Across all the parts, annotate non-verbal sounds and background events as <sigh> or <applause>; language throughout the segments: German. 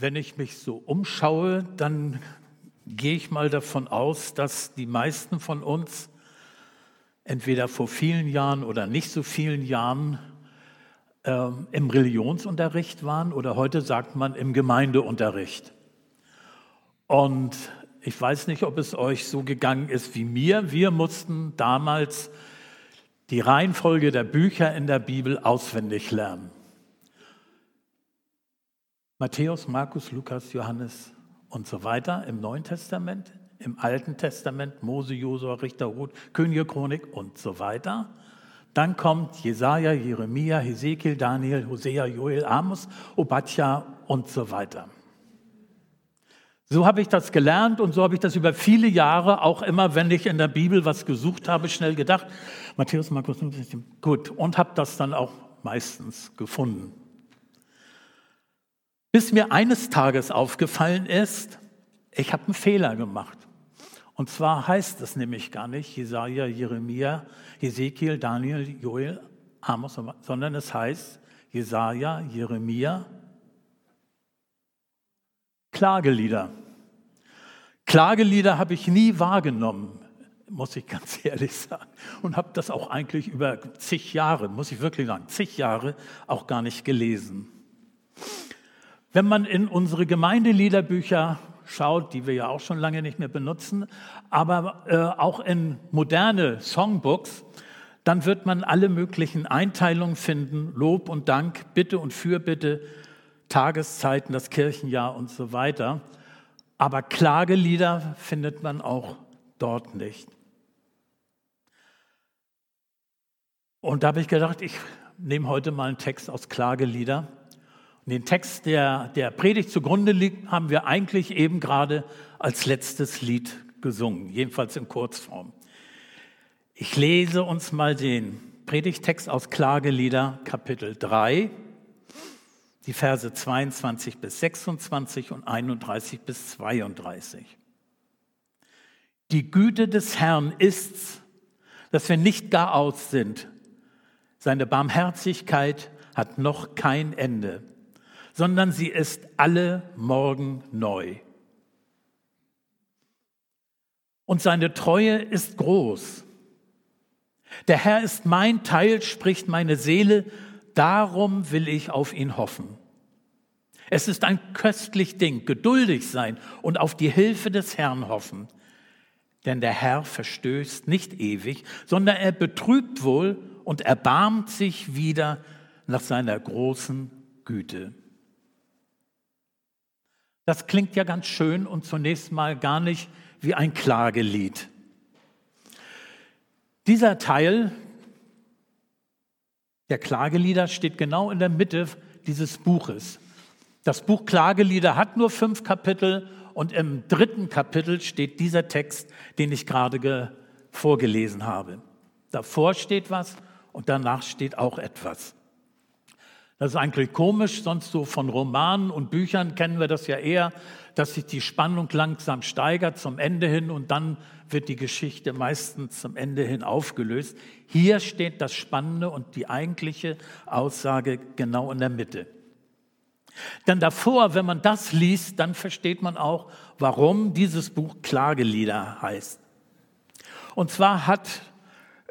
Wenn ich mich so umschaue, dann gehe ich mal davon aus, dass die meisten von uns entweder vor vielen Jahren oder nicht so vielen Jahren äh, im Religionsunterricht waren oder heute sagt man im Gemeindeunterricht. Und ich weiß nicht, ob es euch so gegangen ist wie mir. Wir mussten damals die Reihenfolge der Bücher in der Bibel auswendig lernen. Matthäus, Markus, Lukas, Johannes und so weiter im Neuen Testament, im Alten Testament, Mose, Josua, Richter, Ruth, Könige, Chronik und so weiter. Dann kommt Jesaja, Jeremia, Hesekiel, Daniel, Hosea, Joel, Amos, Obadja und so weiter. So habe ich das gelernt und so habe ich das über viele Jahre auch immer, wenn ich in der Bibel was gesucht habe, schnell gedacht. Matthäus, Markus, gut, und habe das dann auch meistens gefunden. Bis mir eines Tages aufgefallen ist, ich habe einen Fehler gemacht. Und zwar heißt es nämlich gar nicht Jesaja, Jeremia, Ezekiel, Daniel, Joel, Amos, sondern es heißt Jesaja, Jeremia, Klagelieder. Klagelieder habe ich nie wahrgenommen, muss ich ganz <laughs> ehrlich sagen. Und habe das auch eigentlich über zig Jahre, muss ich wirklich sagen, zig Jahre auch gar nicht gelesen. Wenn man in unsere Gemeindeliederbücher schaut, die wir ja auch schon lange nicht mehr benutzen, aber äh, auch in moderne Songbooks, dann wird man alle möglichen Einteilungen finden, Lob und Dank, Bitte und Fürbitte, Tageszeiten, das Kirchenjahr und so weiter. Aber Klagelieder findet man auch dort nicht. Und da habe ich gedacht, ich nehme heute mal einen Text aus Klagelieder den Text, der der Predigt zugrunde liegt, haben wir eigentlich eben gerade als letztes Lied gesungen, jedenfalls in Kurzform. Ich lese uns mal den Predigtext aus Klagelieder Kapitel 3, die Verse 22 bis 26 und 31 bis 32. Die Güte des Herrn ist's, dass wir nicht gar aus sind. Seine Barmherzigkeit hat noch kein Ende sondern sie ist alle Morgen neu. Und seine Treue ist groß. Der Herr ist mein Teil, spricht meine Seele, darum will ich auf ihn hoffen. Es ist ein köstlich Ding, geduldig sein und auf die Hilfe des Herrn hoffen. Denn der Herr verstößt nicht ewig, sondern er betrübt wohl und erbarmt sich wieder nach seiner großen Güte. Das klingt ja ganz schön und zunächst mal gar nicht wie ein Klagelied. Dieser Teil der Klagelieder steht genau in der Mitte dieses Buches. Das Buch Klagelieder hat nur fünf Kapitel und im dritten Kapitel steht dieser Text, den ich gerade vorgelesen habe. Davor steht was und danach steht auch etwas. Das ist eigentlich komisch, sonst so von Romanen und Büchern kennen wir das ja eher, dass sich die Spannung langsam steigert zum Ende hin und dann wird die Geschichte meistens zum Ende hin aufgelöst. Hier steht das Spannende und die eigentliche Aussage genau in der Mitte. Denn davor, wenn man das liest, dann versteht man auch, warum dieses Buch Klagelieder heißt. Und zwar hat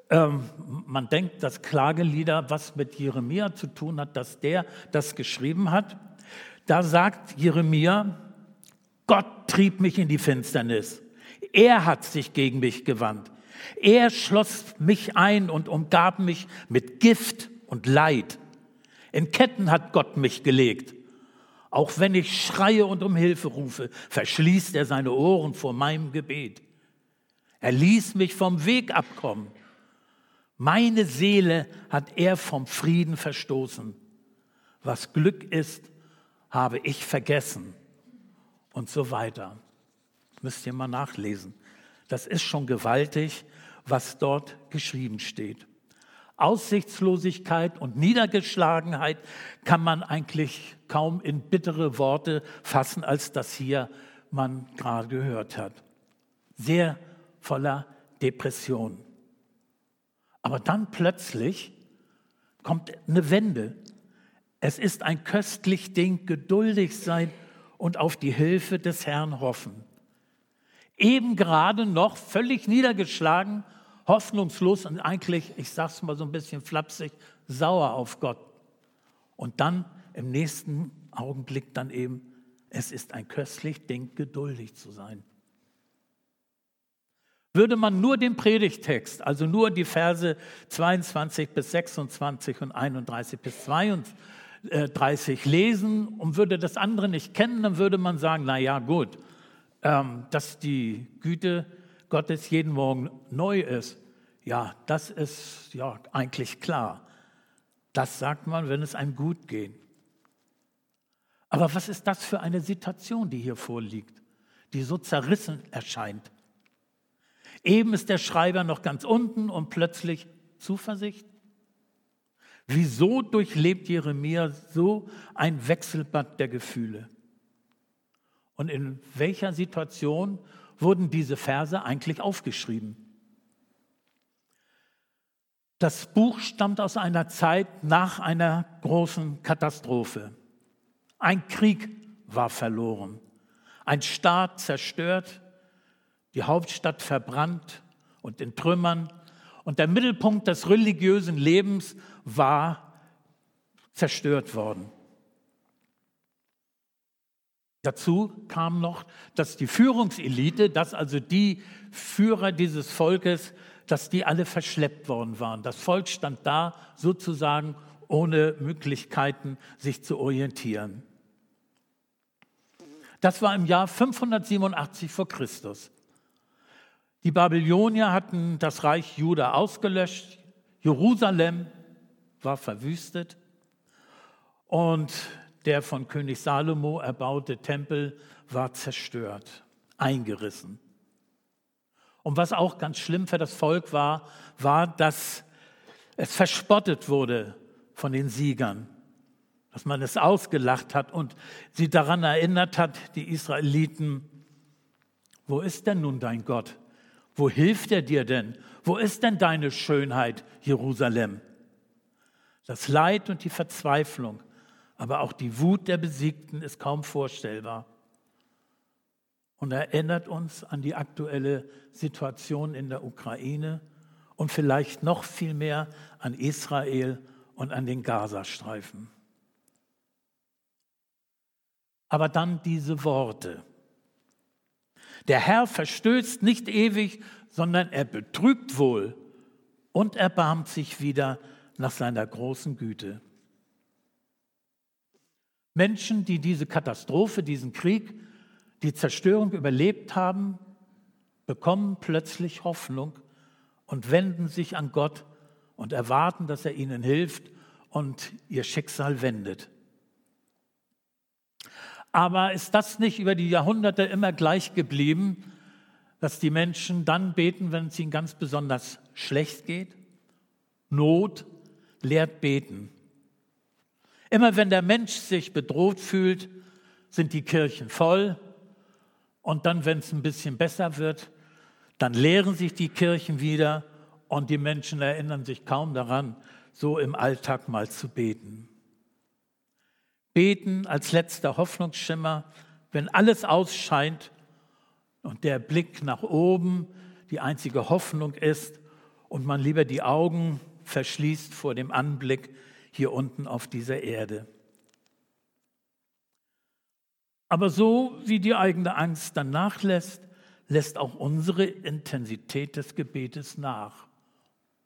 ähm, man denkt, dass Klagelieder was mit Jeremia zu tun hat, dass der das geschrieben hat. Da sagt Jeremia, Gott trieb mich in die Finsternis. Er hat sich gegen mich gewandt. Er schloss mich ein und umgab mich mit Gift und Leid. In Ketten hat Gott mich gelegt. Auch wenn ich schreie und um Hilfe rufe, verschließt er seine Ohren vor meinem Gebet. Er ließ mich vom Weg abkommen. Meine Seele hat er vom Frieden verstoßen. Was Glück ist, habe ich vergessen. Und so weiter. Müsst ihr mal nachlesen. Das ist schon gewaltig, was dort geschrieben steht. Aussichtslosigkeit und Niedergeschlagenheit kann man eigentlich kaum in bittere Worte fassen, als das hier man gerade gehört hat. Sehr voller Depression. Aber dann plötzlich kommt eine Wende. Es ist ein köstlich Ding, geduldig sein und auf die Hilfe des Herrn hoffen. Eben gerade noch völlig niedergeschlagen, hoffnungslos und eigentlich, ich sag's mal so ein bisschen flapsig, sauer auf Gott. Und dann im nächsten Augenblick dann eben, es ist ein köstlich Ding, geduldig zu sein. Würde man nur den Predigtext, also nur die Verse 22 bis 26 und 31 bis 32 lesen und würde das andere nicht kennen, dann würde man sagen, na ja, gut, ähm, dass die Güte Gottes jeden Morgen neu ist. Ja, das ist ja eigentlich klar. Das sagt man, wenn es einem gut geht. Aber was ist das für eine Situation, die hier vorliegt, die so zerrissen erscheint? Eben ist der Schreiber noch ganz unten und plötzlich Zuversicht. Wieso durchlebt Jeremia so ein Wechselbad der Gefühle? Und in welcher Situation wurden diese Verse eigentlich aufgeschrieben? Das Buch stammt aus einer Zeit nach einer großen Katastrophe. Ein Krieg war verloren, ein Staat zerstört, die Hauptstadt verbrannt und in Trümmern. Und der Mittelpunkt des religiösen Lebens war zerstört worden. Dazu kam noch, dass die Führungselite, dass also die Führer dieses Volkes, dass die alle verschleppt worden waren. Das Volk stand da sozusagen ohne Möglichkeiten, sich zu orientieren. Das war im Jahr 587 vor Christus. Die Babylonier hatten das Reich Juda ausgelöscht, Jerusalem war verwüstet und der von König Salomo erbaute Tempel war zerstört, eingerissen. Und was auch ganz schlimm für das Volk war, war, dass es verspottet wurde von den Siegern, dass man es ausgelacht hat und sie daran erinnert hat, die Israeliten, wo ist denn nun dein Gott? Wo hilft er dir denn? Wo ist denn deine Schönheit, Jerusalem? Das Leid und die Verzweiflung, aber auch die Wut der Besiegten ist kaum vorstellbar und erinnert uns an die aktuelle Situation in der Ukraine und vielleicht noch viel mehr an Israel und an den Gazastreifen. Aber dann diese Worte. Der Herr verstößt nicht ewig, sondern er betrübt wohl und erbarmt sich wieder nach seiner großen Güte. Menschen, die diese Katastrophe, diesen Krieg, die Zerstörung überlebt haben, bekommen plötzlich Hoffnung und wenden sich an Gott und erwarten, dass er ihnen hilft und ihr Schicksal wendet. Aber ist das nicht über die Jahrhunderte immer gleich geblieben, dass die Menschen dann beten, wenn es ihnen ganz besonders schlecht geht? Not lehrt beten. Immer wenn der Mensch sich bedroht fühlt, sind die Kirchen voll. Und dann, wenn es ein bisschen besser wird, dann leeren sich die Kirchen wieder und die Menschen erinnern sich kaum daran, so im Alltag mal zu beten. Beten als letzter Hoffnungsschimmer, wenn alles ausscheint und der Blick nach oben die einzige Hoffnung ist und man lieber die Augen verschließt vor dem Anblick hier unten auf dieser Erde. Aber so wie die eigene Angst dann nachlässt, lässt auch unsere Intensität des Gebetes nach.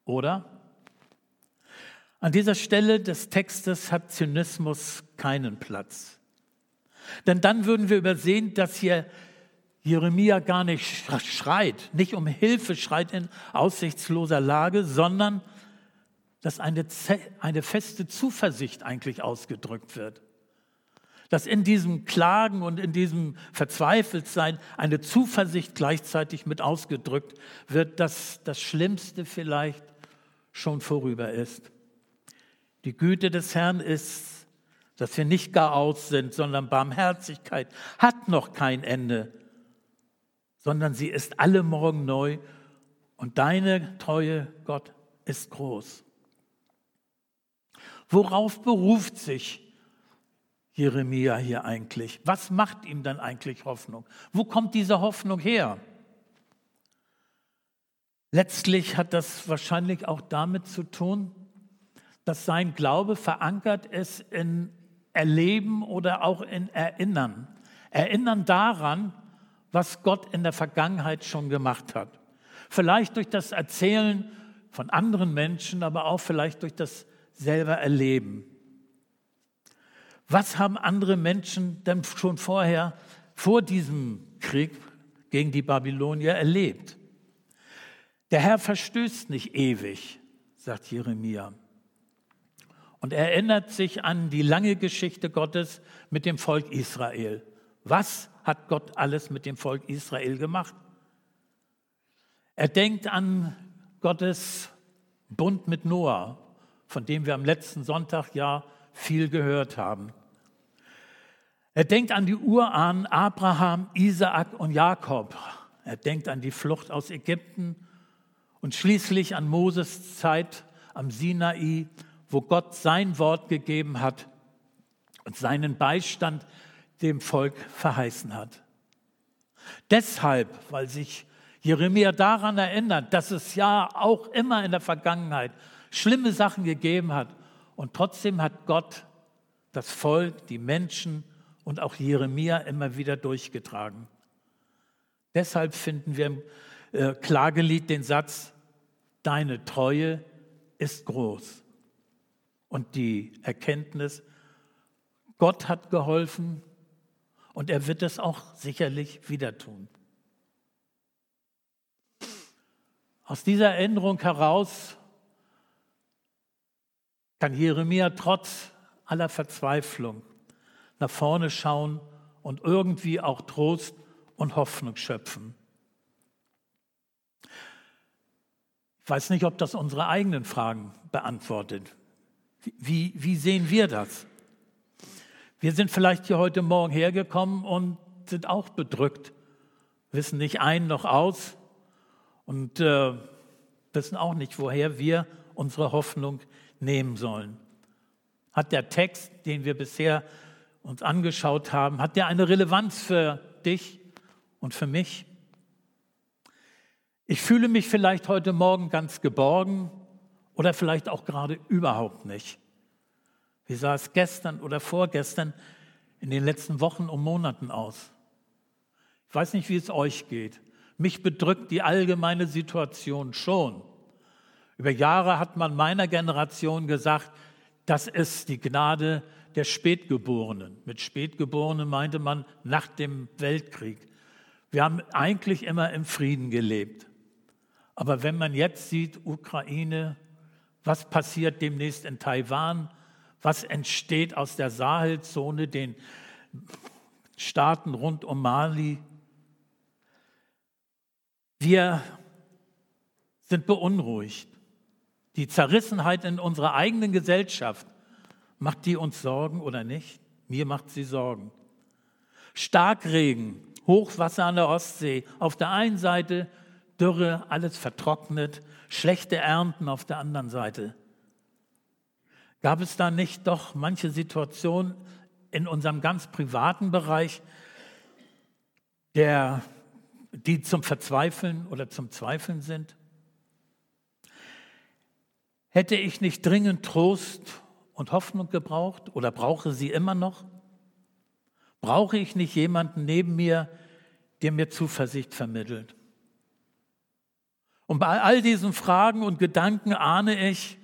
Oder? An dieser Stelle des Textes hat Zynismus keinen Platz. Denn dann würden wir übersehen, dass hier Jeremia gar nicht schreit, nicht um Hilfe schreit in aussichtsloser Lage, sondern dass eine, eine feste Zuversicht eigentlich ausgedrückt wird. Dass in diesem Klagen und in diesem Verzweifeltsein eine Zuversicht gleichzeitig mit ausgedrückt wird, dass das Schlimmste vielleicht schon vorüber ist. Die Güte des Herrn ist, dass wir nicht gar aus sind, sondern Barmherzigkeit hat noch kein Ende, sondern sie ist alle Morgen neu und deine Treue, Gott, ist groß. Worauf beruft sich Jeremia hier eigentlich? Was macht ihm dann eigentlich Hoffnung? Wo kommt diese Hoffnung her? Letztlich hat das wahrscheinlich auch damit zu tun, dass sein Glaube verankert ist in Erleben oder auch in Erinnern. Erinnern daran, was Gott in der Vergangenheit schon gemacht hat. Vielleicht durch das Erzählen von anderen Menschen, aber auch vielleicht durch das selber Erleben. Was haben andere Menschen denn schon vorher, vor diesem Krieg gegen die Babylonier erlebt? Der Herr verstößt nicht ewig, sagt Jeremia. Und er erinnert sich an die lange Geschichte Gottes mit dem Volk Israel. Was hat Gott alles mit dem Volk Israel gemacht? Er denkt an Gottes Bund mit Noah, von dem wir am letzten Sonntag ja viel gehört haben. Er denkt an die Urahnen Abraham, Isaak und Jakob. Er denkt an die Flucht aus Ägypten und schließlich an Moses Zeit am Sinai, wo Gott sein Wort gegeben hat und seinen Beistand dem Volk verheißen hat. Deshalb, weil sich Jeremia daran erinnert, dass es ja auch immer in der Vergangenheit schlimme Sachen gegeben hat und trotzdem hat Gott das Volk, die Menschen und auch Jeremia immer wieder durchgetragen. Deshalb finden wir im äh, Klagelied den Satz, deine Treue ist groß. Und die Erkenntnis, Gott hat geholfen und er wird es auch sicherlich wieder tun. Aus dieser Erinnerung heraus kann Jeremia trotz aller Verzweiflung nach vorne schauen und irgendwie auch Trost und Hoffnung schöpfen. Ich weiß nicht, ob das unsere eigenen Fragen beantwortet. Wie, wie sehen wir das? Wir sind vielleicht hier heute Morgen hergekommen und sind auch bedrückt, wissen nicht ein noch aus und äh, wissen auch nicht, woher wir unsere Hoffnung nehmen sollen. Hat der Text, den wir bisher uns angeschaut haben, hat der eine Relevanz für dich und für mich? Ich fühle mich vielleicht heute Morgen ganz geborgen oder vielleicht auch gerade überhaupt nicht. Wie sah es gestern oder vorgestern in den letzten Wochen und Monaten aus? Ich weiß nicht, wie es euch geht. Mich bedrückt die allgemeine Situation schon. Über Jahre hat man meiner Generation gesagt, das ist die Gnade der Spätgeborenen. Mit Spätgeborenen meinte man nach dem Weltkrieg. Wir haben eigentlich immer im Frieden gelebt. Aber wenn man jetzt sieht, Ukraine, was passiert demnächst in Taiwan, was entsteht aus der Sahelzone, den Staaten rund um Mali, wir sind beunruhigt. Die Zerrissenheit in unserer eigenen Gesellschaft, macht die uns Sorgen oder nicht? Mir macht sie Sorgen. Starkregen, Hochwasser an der Ostsee, auf der einen Seite Dürre, alles vertrocknet, schlechte Ernten auf der anderen Seite. Gab es da nicht doch manche Situationen in unserem ganz privaten Bereich, der, die zum Verzweifeln oder zum Zweifeln sind? Hätte ich nicht dringend Trost und Hoffnung gebraucht oder brauche sie immer noch? Brauche ich nicht jemanden neben mir, der mir Zuversicht vermittelt? Und bei all diesen Fragen und Gedanken ahne ich,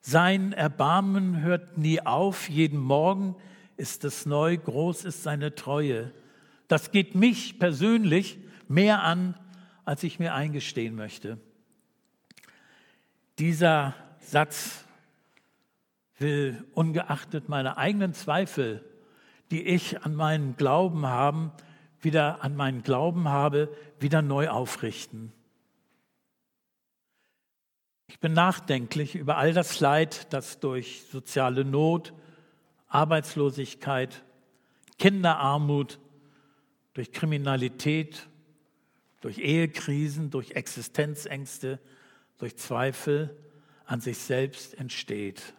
sein Erbarmen hört nie auf, jeden Morgen ist es neu, groß ist seine Treue. Das geht mich persönlich mehr an, als ich mir eingestehen möchte. Dieser Satz will ungeachtet meiner eigenen Zweifel, die ich an meinen Glauben haben, wieder an meinen Glauben habe, wieder neu aufrichten. Ich bin nachdenklich über all das Leid, das durch soziale Not, Arbeitslosigkeit, Kinderarmut, durch Kriminalität, durch Ehekrisen, durch Existenzängste, durch Zweifel an sich selbst entsteht.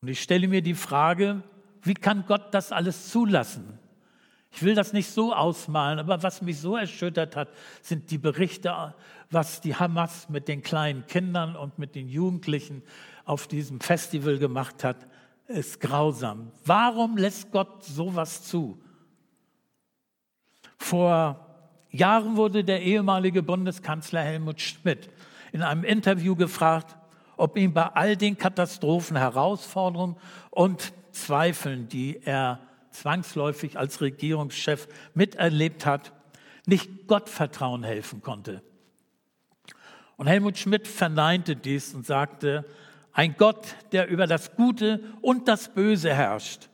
Und ich stelle mir die Frage, wie kann Gott das alles zulassen? Ich will das nicht so ausmalen, aber was mich so erschüttert hat, sind die Berichte, was die Hamas mit den kleinen Kindern und mit den Jugendlichen auf diesem Festival gemacht hat, ist grausam. Warum lässt Gott sowas zu? Vor Jahren wurde der ehemalige Bundeskanzler Helmut Schmidt in einem Interview gefragt, ob ihm bei all den Katastrophen, Herausforderungen und Zweifeln, die er zwangsläufig als Regierungschef miterlebt hat, nicht Gottvertrauen helfen konnte. Und Helmut Schmidt verneinte dies und sagte, ein Gott, der über das Gute und das Böse herrscht,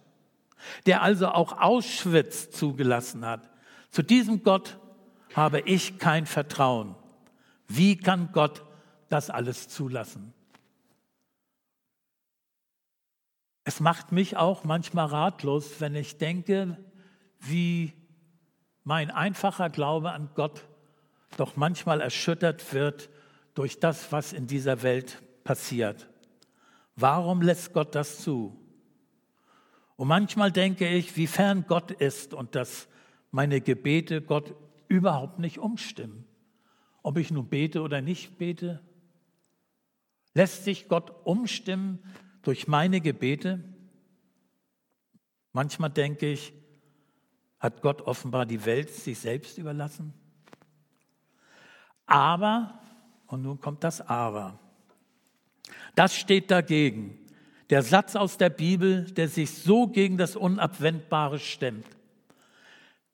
der also auch Auschwitz zugelassen hat. Zu diesem Gott habe ich kein Vertrauen. Wie kann Gott das alles zulassen? Es macht mich auch manchmal ratlos, wenn ich denke, wie mein einfacher Glaube an Gott doch manchmal erschüttert wird durch das, was in dieser Welt passiert. Warum lässt Gott das zu? Und manchmal denke ich, wie fern Gott ist und dass meine Gebete Gott überhaupt nicht umstimmen. Ob ich nun bete oder nicht bete, lässt sich Gott umstimmen durch meine Gebete? Manchmal denke ich, hat Gott offenbar die Welt sich selbst überlassen? Aber, und nun kommt das Aber, das steht dagegen. Der Satz aus der Bibel, der sich so gegen das Unabwendbare stemmt.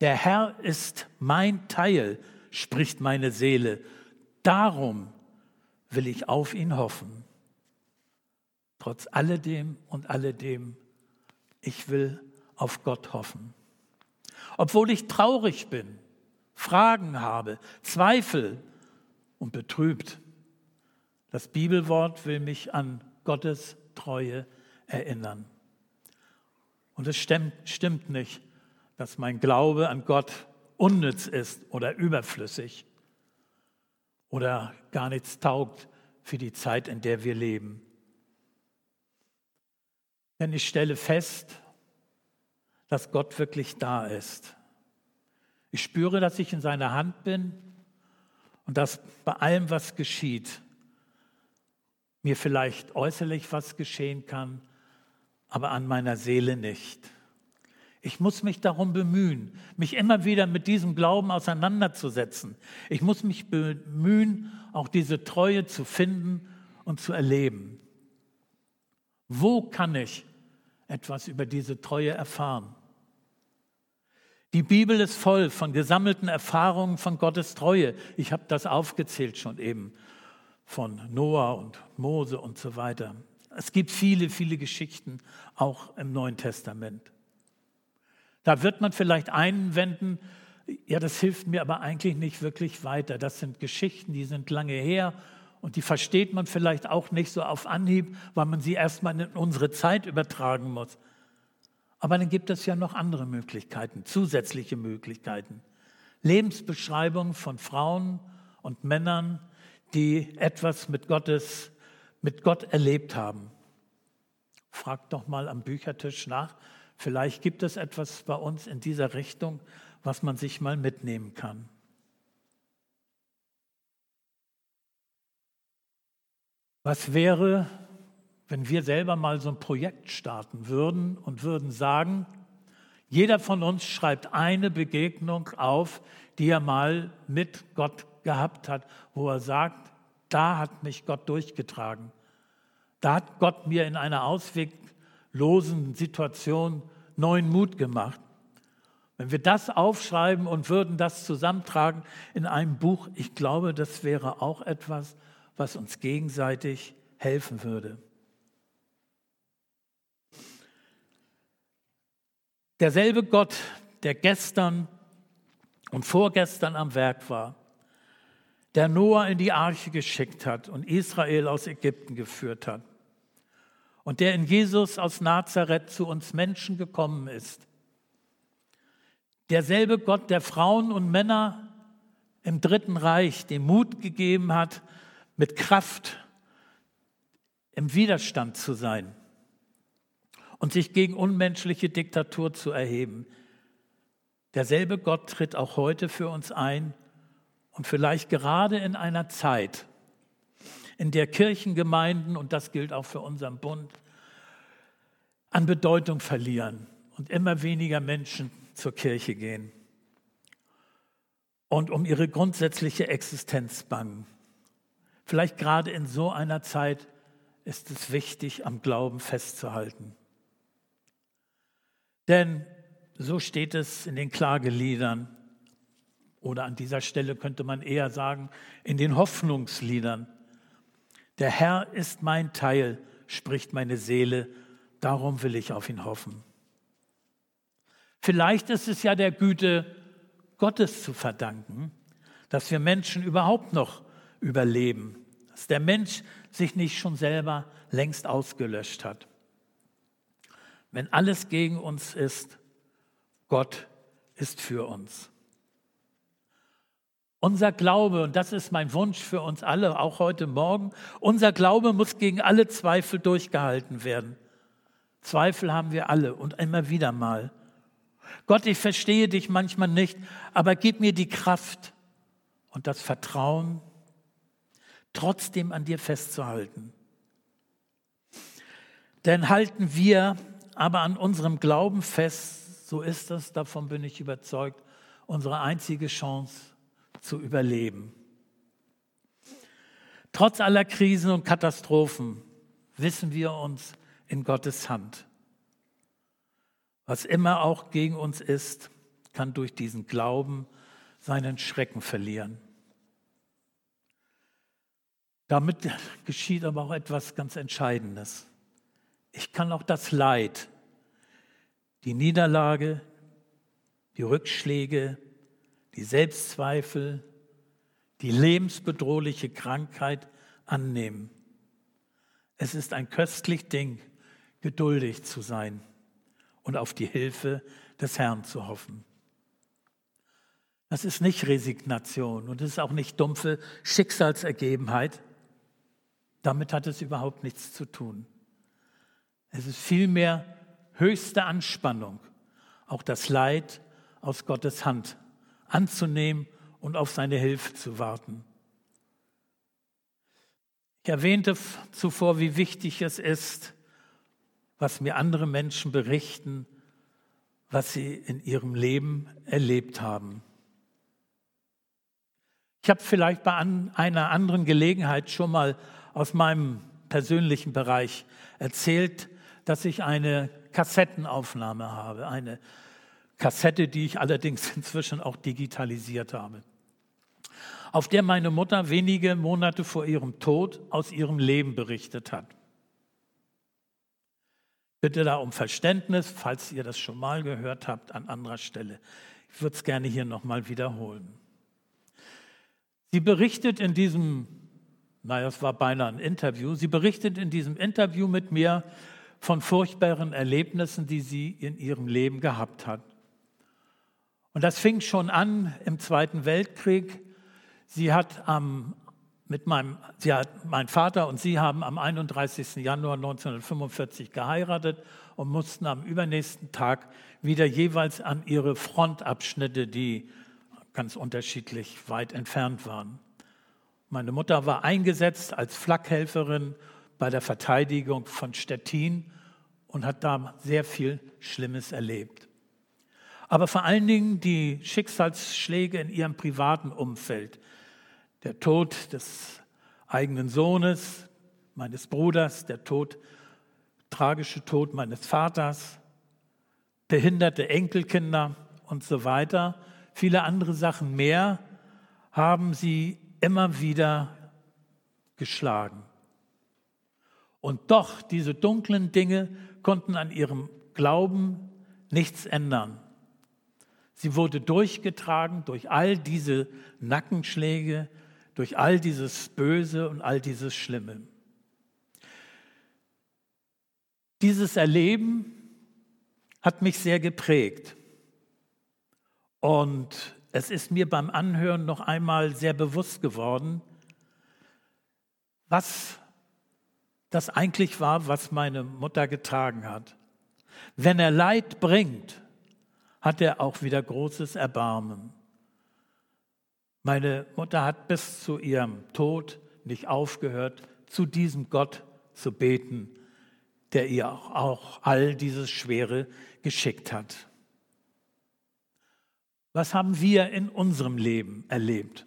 Der Herr ist mein Teil, spricht meine Seele. Darum will ich auf ihn hoffen. Trotz alledem und alledem, ich will auf Gott hoffen. Obwohl ich traurig bin, Fragen habe, Zweifel und betrübt, das Bibelwort will mich an Gottes Treue erinnern. Und es stimmt, stimmt nicht, dass mein Glaube an Gott unnütz ist oder überflüssig oder gar nichts taugt für die Zeit, in der wir leben. Denn ich stelle fest, dass Gott wirklich da ist. Ich spüre, dass ich in seiner Hand bin und dass bei allem, was geschieht, mir vielleicht äußerlich was geschehen kann, aber an meiner Seele nicht. Ich muss mich darum bemühen, mich immer wieder mit diesem Glauben auseinanderzusetzen. Ich muss mich bemühen, auch diese Treue zu finden und zu erleben. Wo kann ich etwas über diese Treue erfahren? Die Bibel ist voll von gesammelten Erfahrungen von Gottes Treue. Ich habe das aufgezählt schon eben von Noah und Mose und so weiter. Es gibt viele, viele Geschichten auch im Neuen Testament. Da wird man vielleicht einwenden, ja, das hilft mir aber eigentlich nicht wirklich weiter. Das sind Geschichten, die sind lange her und die versteht man vielleicht auch nicht so auf Anhieb, weil man sie erstmal in unsere Zeit übertragen muss. Aber dann gibt es ja noch andere Möglichkeiten, zusätzliche Möglichkeiten. Lebensbeschreibungen von Frauen und Männern, die etwas mit, Gottes, mit Gott erlebt haben. Fragt doch mal am Büchertisch nach. Vielleicht gibt es etwas bei uns in dieser Richtung, was man sich mal mitnehmen kann. Was wäre, wenn wir selber mal so ein Projekt starten würden und würden sagen, jeder von uns schreibt eine Begegnung auf, die er mal mit Gott gehabt hat, wo er sagt, da hat mich Gott durchgetragen. Da hat Gott mir in einer ausweglosen Situation neuen Mut gemacht. Wenn wir das aufschreiben und würden das zusammentragen in einem Buch, ich glaube, das wäre auch etwas, was uns gegenseitig helfen würde. Derselbe Gott, der gestern und vorgestern am Werk war, der Noah in die Arche geschickt hat und Israel aus Ägypten geführt hat und der in Jesus aus Nazareth zu uns Menschen gekommen ist. Derselbe Gott, der Frauen und Männer im Dritten Reich den Mut gegeben hat, mit Kraft im Widerstand zu sein und sich gegen unmenschliche Diktatur zu erheben. Derselbe Gott tritt auch heute für uns ein und vielleicht gerade in einer Zeit, in der Kirchengemeinden, und das gilt auch für unseren Bund, an Bedeutung verlieren und immer weniger Menschen zur Kirche gehen und um ihre grundsätzliche Existenz bangen. Vielleicht gerade in so einer Zeit ist es wichtig, am Glauben festzuhalten. Denn so steht es in den Klageliedern oder an dieser Stelle könnte man eher sagen, in den Hoffnungsliedern. Der Herr ist mein Teil, spricht meine Seele, darum will ich auf ihn hoffen. Vielleicht ist es ja der Güte Gottes zu verdanken, dass wir Menschen überhaupt noch überleben, dass der Mensch sich nicht schon selber längst ausgelöscht hat. Wenn alles gegen uns ist, Gott ist für uns. Unser Glaube, und das ist mein Wunsch für uns alle, auch heute Morgen, unser Glaube muss gegen alle Zweifel durchgehalten werden. Zweifel haben wir alle und immer wieder mal. Gott, ich verstehe dich manchmal nicht, aber gib mir die Kraft und das Vertrauen, trotzdem an dir festzuhalten. Denn halten wir aber an unserem Glauben fest, so ist es, davon bin ich überzeugt, unsere einzige Chance zu überleben. Trotz aller Krisen und Katastrophen wissen wir uns in Gottes Hand. Was immer auch gegen uns ist, kann durch diesen Glauben seinen Schrecken verlieren. Damit geschieht aber auch etwas ganz Entscheidendes. Ich kann auch das Leid, die Niederlage, die Rückschläge, die Selbstzweifel, die lebensbedrohliche Krankheit annehmen. Es ist ein köstlich Ding, geduldig zu sein und auf die Hilfe des Herrn zu hoffen. Das ist nicht Resignation und es ist auch nicht dumpfe Schicksalsergebenheit. Damit hat es überhaupt nichts zu tun. Es ist vielmehr höchste Anspannung, auch das Leid aus Gottes Hand anzunehmen und auf seine Hilfe zu warten. Ich erwähnte zuvor, wie wichtig es ist, was mir andere Menschen berichten, was sie in ihrem Leben erlebt haben. Ich habe vielleicht bei einer anderen Gelegenheit schon mal aus meinem persönlichen Bereich erzählt, dass ich eine Kassettenaufnahme habe, eine Kassette, die ich allerdings <laughs> inzwischen auch digitalisiert habe, auf der meine Mutter wenige Monate vor ihrem Tod aus ihrem Leben berichtet hat. Bitte da um Verständnis, falls ihr das schon mal gehört habt an anderer Stelle. Ich würde es gerne hier nochmal wiederholen. Sie berichtet in diesem, naja, es war beinahe ein Interview, sie berichtet in diesem Interview mit mir von furchtbaren Erlebnissen, die sie in ihrem Leben gehabt hat. Und das fing schon an im Zweiten Weltkrieg. Sie hat am mit meinem, sie hat, mein Vater und sie haben am 31. Januar 1945 geheiratet und mussten am übernächsten Tag wieder jeweils an ihre Frontabschnitte, die ganz unterschiedlich weit entfernt waren. Meine Mutter war eingesetzt als Flakhelferin bei der Verteidigung von Stettin und hat da sehr viel Schlimmes erlebt. Aber vor allen Dingen die Schicksalsschläge in ihrem privaten Umfeld, der Tod des eigenen Sohnes, meines Bruders, der Tod, tragische Tod meines Vaters, behinderte Enkelkinder und so weiter, viele andere Sachen mehr, haben sie immer wieder geschlagen. Und doch, diese dunklen Dinge konnten an ihrem Glauben nichts ändern. Sie wurde durchgetragen durch all diese Nackenschläge, durch all dieses Böse und all dieses Schlimme. Dieses Erleben hat mich sehr geprägt. Und es ist mir beim Anhören noch einmal sehr bewusst geworden, was das eigentlich war, was meine Mutter getragen hat. Wenn er Leid bringt, hat er auch wieder großes Erbarmen. Meine Mutter hat bis zu ihrem Tod nicht aufgehört, zu diesem Gott zu beten, der ihr auch all dieses Schwere geschickt hat. Was haben wir in unserem Leben erlebt?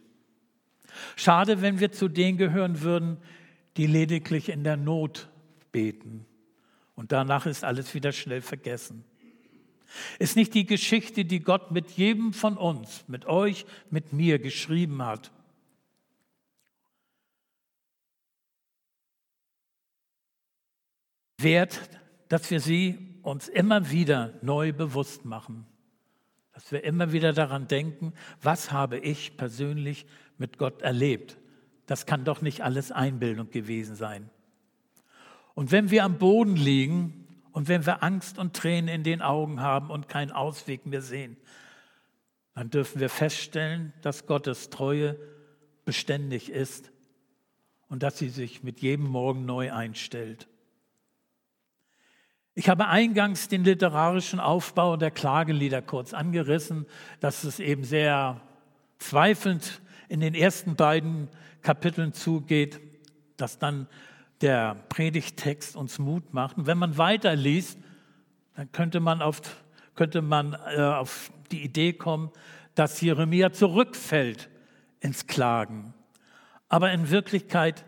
Schade, wenn wir zu denen gehören würden, die lediglich in der Not beten. Und danach ist alles wieder schnell vergessen. Ist nicht die Geschichte, die Gott mit jedem von uns, mit euch, mit mir geschrieben hat. Wert, dass wir sie uns immer wieder neu bewusst machen. Dass wir immer wieder daran denken, was habe ich persönlich mit Gott erlebt. Das kann doch nicht alles Einbildung gewesen sein. Und wenn wir am Boden liegen und wenn wir Angst und Tränen in den Augen haben und keinen Ausweg mehr sehen, dann dürfen wir feststellen, dass Gottes Treue beständig ist und dass sie sich mit jedem Morgen neu einstellt. Ich habe eingangs den literarischen Aufbau der Klagelieder kurz angerissen, dass es eben sehr zweifelnd in den ersten beiden Kapiteln zugeht, dass dann der Predigtext uns Mut macht. Und wenn man weiterliest, dann könnte man auf, könnte man, äh, auf die Idee kommen, dass Jeremia zurückfällt ins Klagen. Aber in Wirklichkeit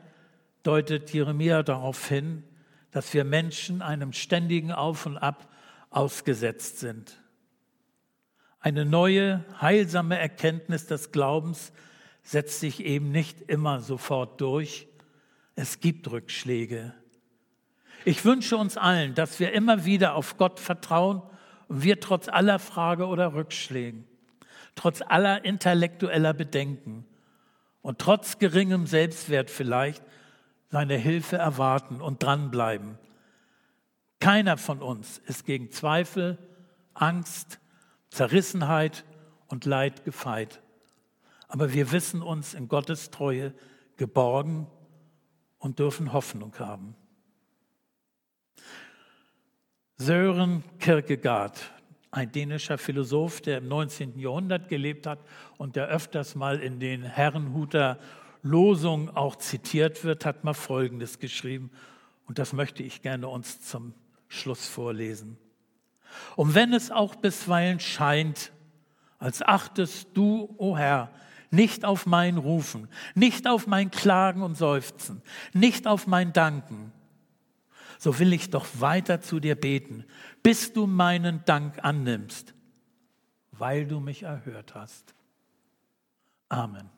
deutet Jeremia darauf hin, dass wir Menschen einem ständigen Auf und Ab ausgesetzt sind. Eine neue, heilsame Erkenntnis des Glaubens setzt sich eben nicht immer sofort durch, es gibt Rückschläge. Ich wünsche uns allen, dass wir immer wieder auf Gott vertrauen und wir trotz aller Frage oder Rückschlägen, trotz aller intellektueller Bedenken und trotz geringem Selbstwert vielleicht seine Hilfe erwarten und dranbleiben. Keiner von uns ist gegen Zweifel, Angst, Zerrissenheit und Leid gefeit. Aber wir wissen uns in Gottes Treue geborgen und dürfen Hoffnung haben. Sören Kierkegaard, ein dänischer Philosoph, der im 19. Jahrhundert gelebt hat und der öfters mal in den Herrenhuter Losungen auch zitiert wird, hat mal Folgendes geschrieben. Und das möchte ich gerne uns zum Schluss vorlesen. Und wenn es auch bisweilen scheint, als achtest du, o oh Herr, nicht auf mein Rufen, nicht auf mein Klagen und Seufzen, nicht auf mein Danken, so will ich doch weiter zu dir beten, bis du meinen Dank annimmst, weil du mich erhört hast. Amen.